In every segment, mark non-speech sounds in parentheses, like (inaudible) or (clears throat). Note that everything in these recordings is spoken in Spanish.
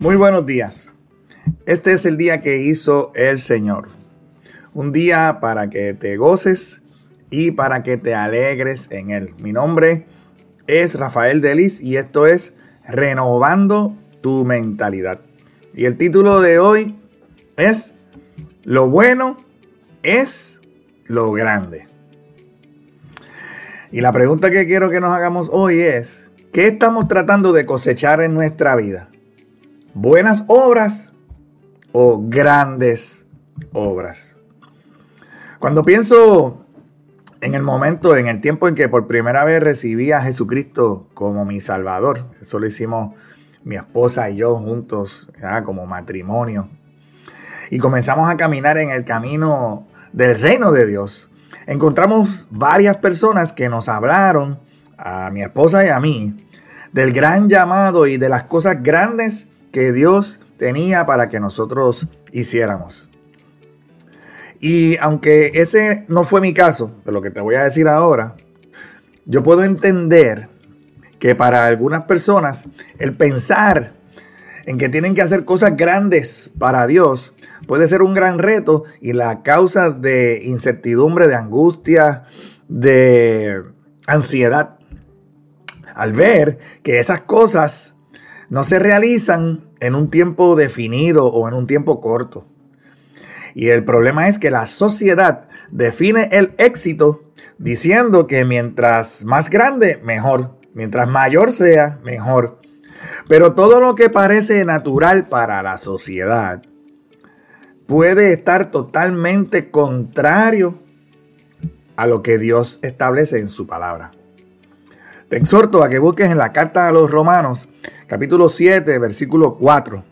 Muy buenos días. Este es el día que hizo el Señor. Un día para que te goces y para que te alegres en él. Mi nombre es Rafael Delis y esto es Renovando tu mentalidad. Y el título de hoy es Lo bueno es lo grande. Y la pregunta que quiero que nos hagamos hoy es, ¿qué estamos tratando de cosechar en nuestra vida? Buenas obras o grandes obras. Cuando pienso en el momento, en el tiempo en que por primera vez recibí a Jesucristo como mi Salvador, eso lo hicimos mi esposa y yo juntos, como matrimonio, y comenzamos a caminar en el camino del reino de Dios, encontramos varias personas que nos hablaron, a mi esposa y a mí, del gran llamado y de las cosas grandes que Dios tenía para que nosotros hiciéramos. Y aunque ese no fue mi caso, de lo que te voy a decir ahora, yo puedo entender que para algunas personas el pensar en que tienen que hacer cosas grandes para Dios puede ser un gran reto y la causa de incertidumbre, de angustia, de ansiedad. Al ver que esas cosas no se realizan en un tiempo definido o en un tiempo corto. Y el problema es que la sociedad define el éxito diciendo que mientras más grande, mejor. Mientras mayor sea, mejor. Pero todo lo que parece natural para la sociedad puede estar totalmente contrario a lo que Dios establece en su palabra. Te exhorto a que busques en la carta a los romanos, capítulo 7, versículo 4.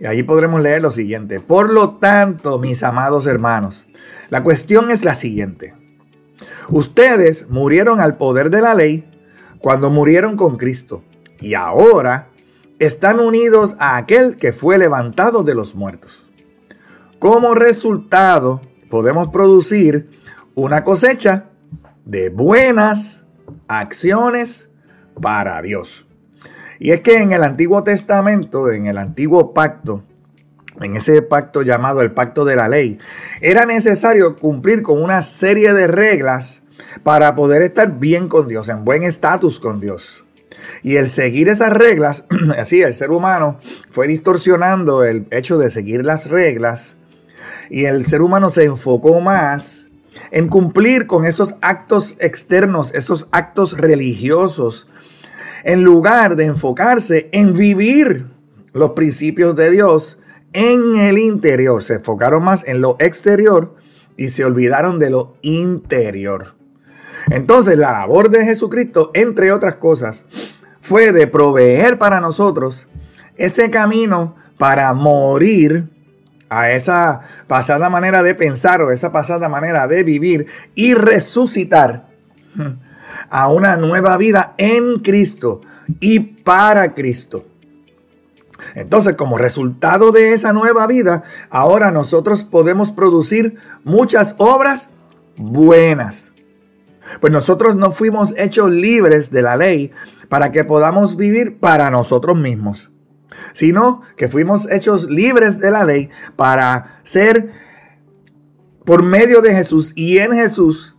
Y allí podremos leer lo siguiente. Por lo tanto, mis amados hermanos, la cuestión es la siguiente. Ustedes murieron al poder de la ley cuando murieron con Cristo y ahora están unidos a aquel que fue levantado de los muertos. Como resultado, podemos producir una cosecha de buenas acciones para Dios. Y es que en el Antiguo Testamento, en el Antiguo Pacto, en ese pacto llamado el pacto de la ley, era necesario cumplir con una serie de reglas para poder estar bien con Dios, en buen estatus con Dios. Y el seguir esas reglas, (clears throat) así el ser humano fue distorsionando el hecho de seguir las reglas y el ser humano se enfocó más en cumplir con esos actos externos, esos actos religiosos, en lugar de enfocarse en vivir los principios de Dios en el interior. Se enfocaron más en lo exterior y se olvidaron de lo interior. Entonces la labor de Jesucristo, entre otras cosas, fue de proveer para nosotros ese camino para morir a esa pasada manera de pensar o esa pasada manera de vivir y resucitar a una nueva vida en Cristo y para Cristo. Entonces, como resultado de esa nueva vida, ahora nosotros podemos producir muchas obras buenas. Pues nosotros no fuimos hechos libres de la ley para que podamos vivir para nosotros mismos sino que fuimos hechos libres de la ley para ser por medio de Jesús y en Jesús,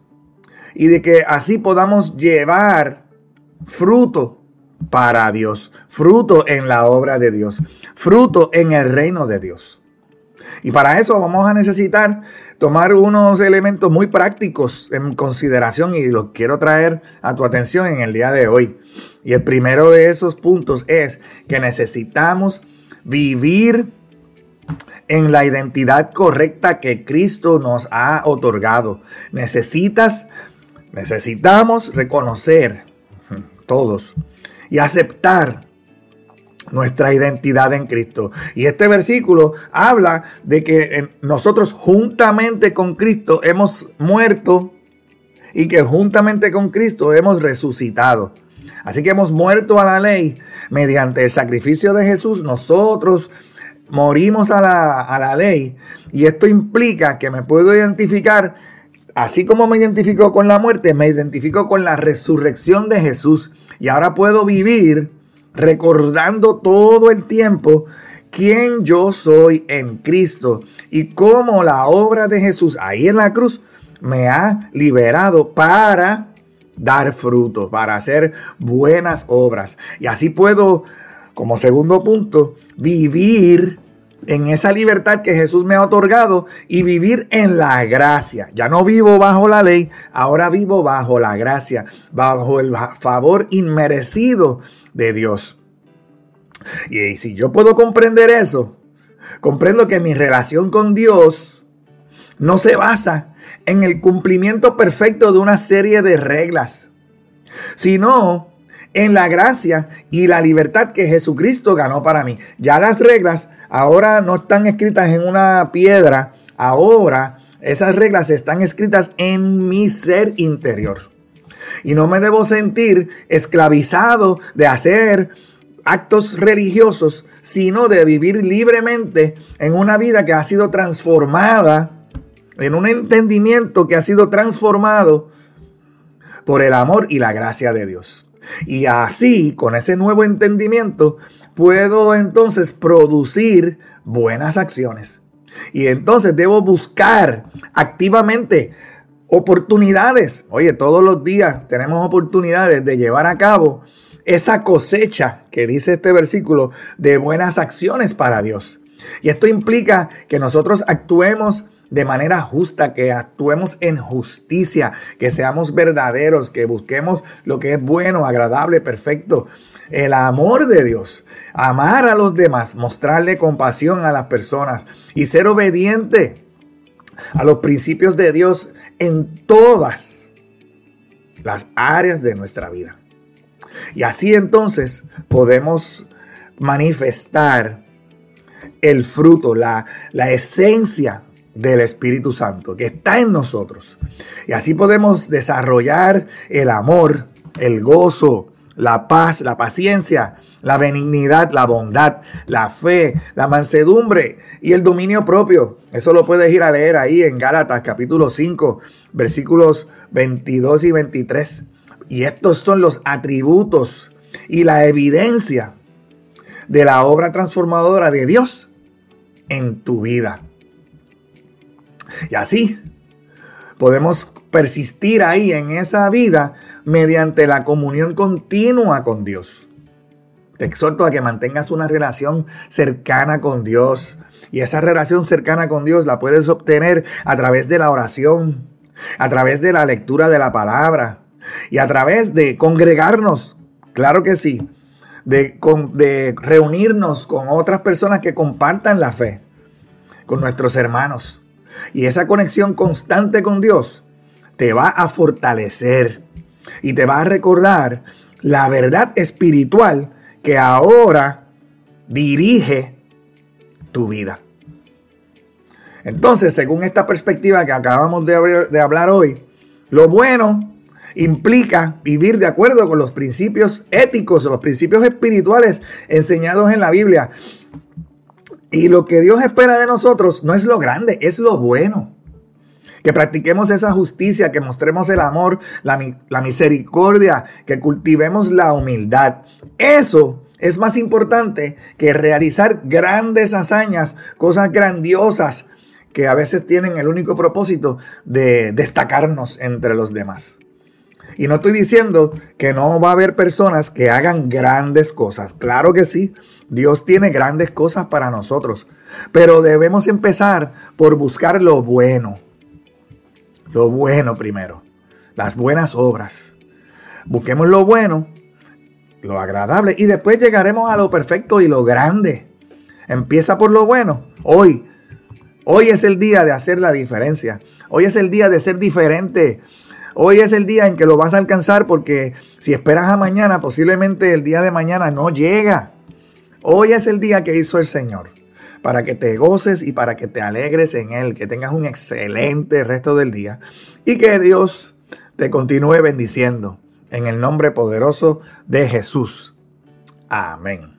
y de que así podamos llevar fruto para Dios, fruto en la obra de Dios, fruto en el reino de Dios. Y para eso vamos a necesitar tomar unos elementos muy prácticos en consideración y los quiero traer a tu atención en el día de hoy. Y el primero de esos puntos es que necesitamos vivir en la identidad correcta que Cristo nos ha otorgado. Necesitas, necesitamos reconocer todos y aceptar nuestra identidad en Cristo. Y este versículo habla de que nosotros juntamente con Cristo hemos muerto y que juntamente con Cristo hemos resucitado. Así que hemos muerto a la ley mediante el sacrificio de Jesús. Nosotros morimos a la, a la ley y esto implica que me puedo identificar, así como me identifico con la muerte, me identifico con la resurrección de Jesús y ahora puedo vivir recordando todo el tiempo quién yo soy en Cristo y cómo la obra de Jesús ahí en la cruz me ha liberado para dar fruto, para hacer buenas obras. Y así puedo, como segundo punto, vivir en esa libertad que Jesús me ha otorgado y vivir en la gracia. Ya no vivo bajo la ley, ahora vivo bajo la gracia, bajo el favor inmerecido de Dios. Y si yo puedo comprender eso, comprendo que mi relación con Dios no se basa en el cumplimiento perfecto de una serie de reglas, sino en la gracia y la libertad que Jesucristo ganó para mí. Ya las reglas ahora no están escritas en una piedra, ahora esas reglas están escritas en mi ser interior. Y no me debo sentir esclavizado de hacer actos religiosos, sino de vivir libremente en una vida que ha sido transformada, en un entendimiento que ha sido transformado por el amor y la gracia de Dios. Y así, con ese nuevo entendimiento, puedo entonces producir buenas acciones. Y entonces debo buscar activamente oportunidades. Oye, todos los días tenemos oportunidades de llevar a cabo esa cosecha que dice este versículo de buenas acciones para Dios. Y esto implica que nosotros actuemos de manera justa, que actuemos en justicia, que seamos verdaderos, que busquemos lo que es bueno, agradable, perfecto. El amor de Dios, amar a los demás, mostrarle compasión a las personas y ser obediente a los principios de Dios en todas las áreas de nuestra vida. Y así entonces podemos manifestar el fruto, la, la esencia del Espíritu Santo que está en nosotros. Y así podemos desarrollar el amor, el gozo, la paz, la paciencia, la benignidad, la bondad, la fe, la mansedumbre y el dominio propio. Eso lo puedes ir a leer ahí en Gálatas capítulo 5, versículos 22 y 23. Y estos son los atributos y la evidencia de la obra transformadora de Dios en tu vida. Y así podemos persistir ahí en esa vida mediante la comunión continua con Dios. Te exhorto a que mantengas una relación cercana con Dios. Y esa relación cercana con Dios la puedes obtener a través de la oración, a través de la lectura de la palabra y a través de congregarnos. Claro que sí. De, reunirnos con otras personas que compartan la fe, con nuestros hermanos. Y esa conexión constante con Dios te va a fortalecer y te va a recordar la verdad espiritual que ahora dirige tu vida. Entonces, según esta perspectiva que acabamos de, hablar hoy, lo bueno implica vivir de acuerdo con los principios éticos, los principios espirituales enseñados en la Biblia. Y lo que Dios espera de nosotros no es lo grande, es lo bueno. Que practiquemos esa justicia, que mostremos el amor, la, misericordia, que cultivemos la humildad. Eso es más importante que realizar grandes hazañas, cosas grandiosas que a veces tienen el único propósito de destacarnos entre los demás. Y no estoy diciendo que no va a haber personas que hagan grandes cosas. Claro que sí, Dios tiene grandes cosas para nosotros. Pero debemos empezar por buscar lo bueno. Lo bueno primero. Las buenas obras. Busquemos lo bueno, lo agradable y después llegaremos a lo perfecto y lo grande. Empieza por lo bueno. Hoy, hoy es el día de hacer la diferencia. Hoy es el día de ser diferente. Hoy es el día en que lo vas a alcanzar porque si esperas a mañana, posiblemente el día de mañana no llega. Hoy es el día que hizo el Señor para que te goces y para que te alegres en Él, que tengas un excelente resto del día y que Dios te continúe bendiciendo en el nombre poderoso de Jesús. Amén.